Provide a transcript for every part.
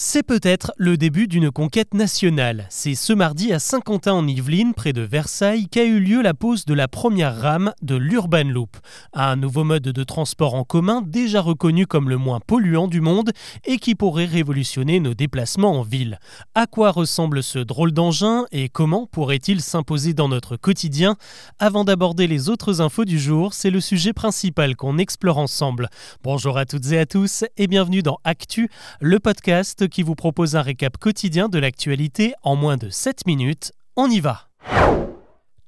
C'est peut-être le début d'une conquête nationale. C'est ce mardi à Saint-Quentin en Yvelines, près de Versailles, qu'a eu lieu la pose de la première rame de l'Urban Loop, un nouveau mode de transport en commun déjà reconnu comme le moins polluant du monde et qui pourrait révolutionner nos déplacements en ville. À quoi ressemble ce drôle d'engin et comment pourrait-il s'imposer dans notre quotidien? Avant d'aborder les autres infos du jour, c'est le sujet principal qu'on explore ensemble. Bonjour à toutes et à tous et bienvenue dans Actu, le podcast qui vous propose un récap quotidien de l'actualité en moins de 7 minutes. On y va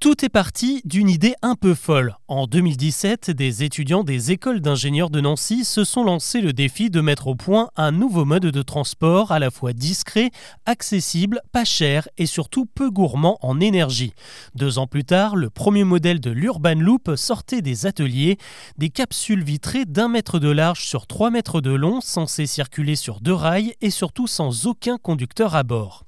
tout est parti d'une idée un peu folle. En 2017, des étudiants des écoles d'ingénieurs de Nancy se sont lancés le défi de mettre au point un nouveau mode de transport à la fois discret, accessible, pas cher et surtout peu gourmand en énergie. Deux ans plus tard, le premier modèle de l'Urban Loop sortait des ateliers, des capsules vitrées d'un mètre de large sur trois mètres de long, censées circuler sur deux rails et surtout sans aucun conducteur à bord.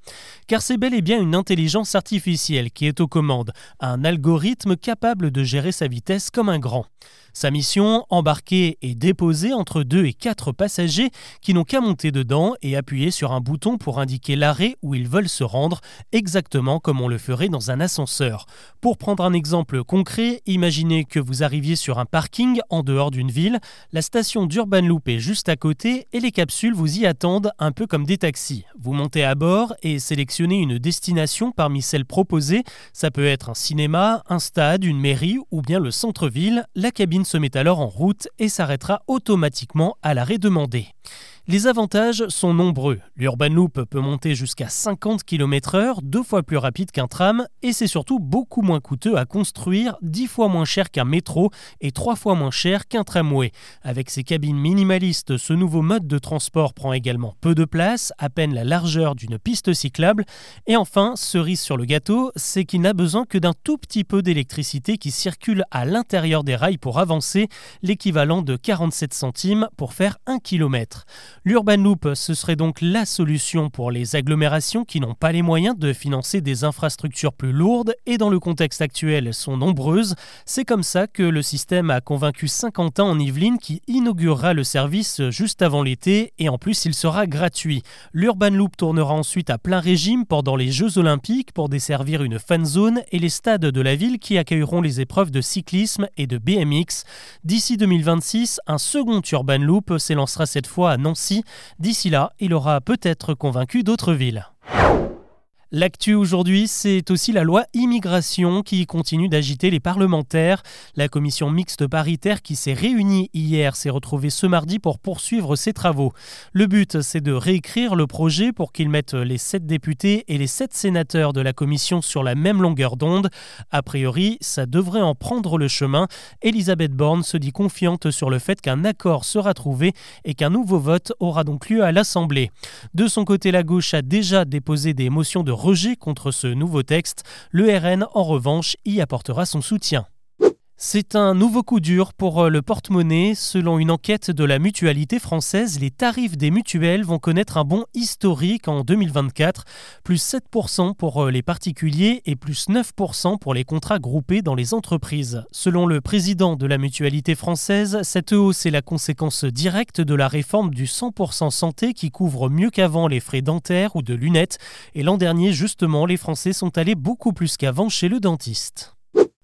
Car c'est bel et bien une intelligence artificielle qui est aux commandes un algorithme capable de gérer sa vitesse comme un grand. Sa mission, embarquer et déposer entre 2 et 4 passagers qui n'ont qu'à monter dedans et appuyer sur un bouton pour indiquer l'arrêt où ils veulent se rendre, exactement comme on le ferait dans un ascenseur. Pour prendre un exemple concret, imaginez que vous arriviez sur un parking en dehors d'une ville, la station d'Urban Loop est juste à côté et les capsules vous y attendent un peu comme des taxis. Vous montez à bord et sélectionnez une destination parmi celles proposées, ça peut être un cinéma, un stade, une mairie ou bien le centre-ville, la cabine se met alors en route et s'arrêtera automatiquement à l'arrêt demandé. Les avantages sont nombreux. L'Urban Loop peut monter jusqu'à 50 km/h, deux fois plus rapide qu'un tram, et c'est surtout beaucoup moins coûteux à construire, dix fois moins cher qu'un métro et trois fois moins cher qu'un tramway. Avec ses cabines minimalistes, ce nouveau mode de transport prend également peu de place, à peine la largeur d'une piste cyclable. Et enfin, cerise sur le gâteau, c'est qu'il n'a besoin que d'un tout petit peu d'électricité qui circule à l'intérieur des rails pour avancer, l'équivalent de 47 centimes pour faire un kilomètre. L'Urban Loop, ce serait donc la solution pour les agglomérations qui n'ont pas les moyens de financer des infrastructures plus lourdes et dans le contexte actuel sont nombreuses. C'est comme ça que le système a convaincu Saint-Quentin en Yvelines qui inaugurera le service juste avant l'été et en plus il sera gratuit. L'Urban Loop tournera ensuite à plein régime pendant les Jeux Olympiques pour desservir une fan zone et les stades de la ville qui accueilleront les épreuves de cyclisme et de BMX. D'ici 2026, un second Urban Loop s'élancera cette fois à Nancy D'ici là, il aura peut-être convaincu d'autres villes. L'actu aujourd'hui, c'est aussi la loi immigration qui continue d'agiter les parlementaires. La commission mixte paritaire qui s'est réunie hier s'est retrouvée ce mardi pour poursuivre ses travaux. Le but, c'est de réécrire le projet pour qu'il mette les sept députés et les sept sénateurs de la commission sur la même longueur d'onde. A priori, ça devrait en prendre le chemin. Elisabeth Borne se dit confiante sur le fait qu'un accord sera trouvé et qu'un nouveau vote aura donc lieu à l'Assemblée. De son côté, la gauche a déjà déposé des motions de rejet contre ce nouveau texte, le RN en revanche y apportera son soutien. C'est un nouveau coup dur pour euh, le porte-monnaie. Selon une enquête de la mutualité française, les tarifs des mutuelles vont connaître un bond historique en 2024, plus 7% pour euh, les particuliers et plus 9% pour les contrats groupés dans les entreprises. Selon le président de la mutualité française, cette hausse est la conséquence directe de la réforme du 100% santé qui couvre mieux qu'avant les frais dentaires ou de lunettes. Et l'an dernier, justement, les Français sont allés beaucoup plus qu'avant chez le dentiste.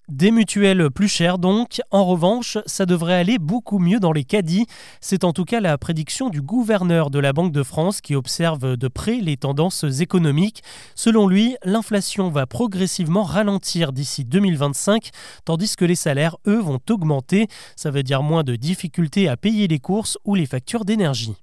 Des mutuelles plus chères donc. En revanche, ça devrait aller beaucoup mieux dans les caddies. C'est en tout cas la prédiction du gouverneur de la Banque de France qui observe de près les tendances économiques. Selon lui, l'inflation va progressivement ralentir d'ici 2025, tandis que les salaires, eux, vont augmenter. Ça veut dire moins de difficultés à payer les courses ou les factures d'énergie.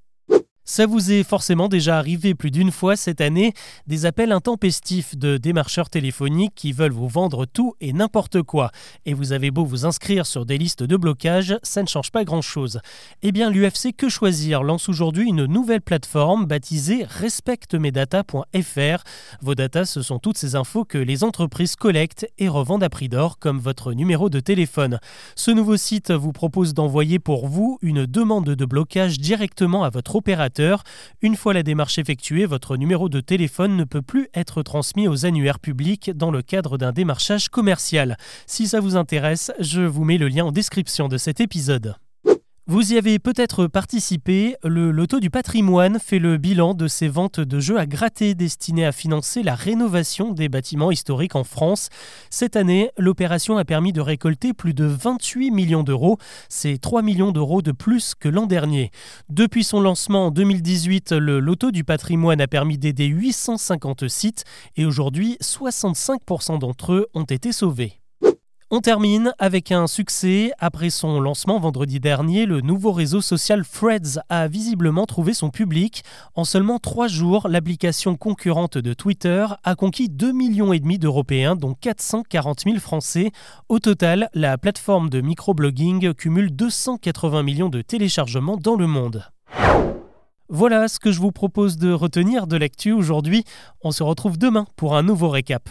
Ça vous est forcément déjà arrivé plus d'une fois cette année, des appels intempestifs de démarcheurs téléphoniques qui veulent vous vendre tout et n'importe quoi. Et vous avez beau vous inscrire sur des listes de blocage, ça ne change pas grand-chose. Eh bien, l'UFC Que Choisir lance aujourd'hui une nouvelle plateforme baptisée respectemedata.fr. Vos datas, ce sont toutes ces infos que les entreprises collectent et revendent à prix d'or, comme votre numéro de téléphone. Ce nouveau site vous propose d'envoyer pour vous une demande de blocage directement à votre opérateur une fois la démarche effectuée, votre numéro de téléphone ne peut plus être transmis aux annuaires publics dans le cadre d'un démarchage commercial. Si ça vous intéresse, je vous mets le lien en description de cet épisode. Vous y avez peut-être participé, le Loto du patrimoine fait le bilan de ses ventes de jeux à gratter destinées à financer la rénovation des bâtiments historiques en France. Cette année, l'opération a permis de récolter plus de 28 millions d'euros, c'est 3 millions d'euros de plus que l'an dernier. Depuis son lancement en 2018, le Loto du patrimoine a permis d'aider 850 sites et aujourd'hui 65% d'entre eux ont été sauvés. On termine avec un succès. Après son lancement vendredi dernier, le nouveau réseau social Threads a visiblement trouvé son public. En seulement trois jours, l'application concurrente de Twitter a conquis 2,5 millions d'Européens, dont 440 000 Français. Au total, la plateforme de microblogging cumule 280 millions de téléchargements dans le monde. Voilà ce que je vous propose de retenir de l'actu aujourd'hui. On se retrouve demain pour un nouveau récap.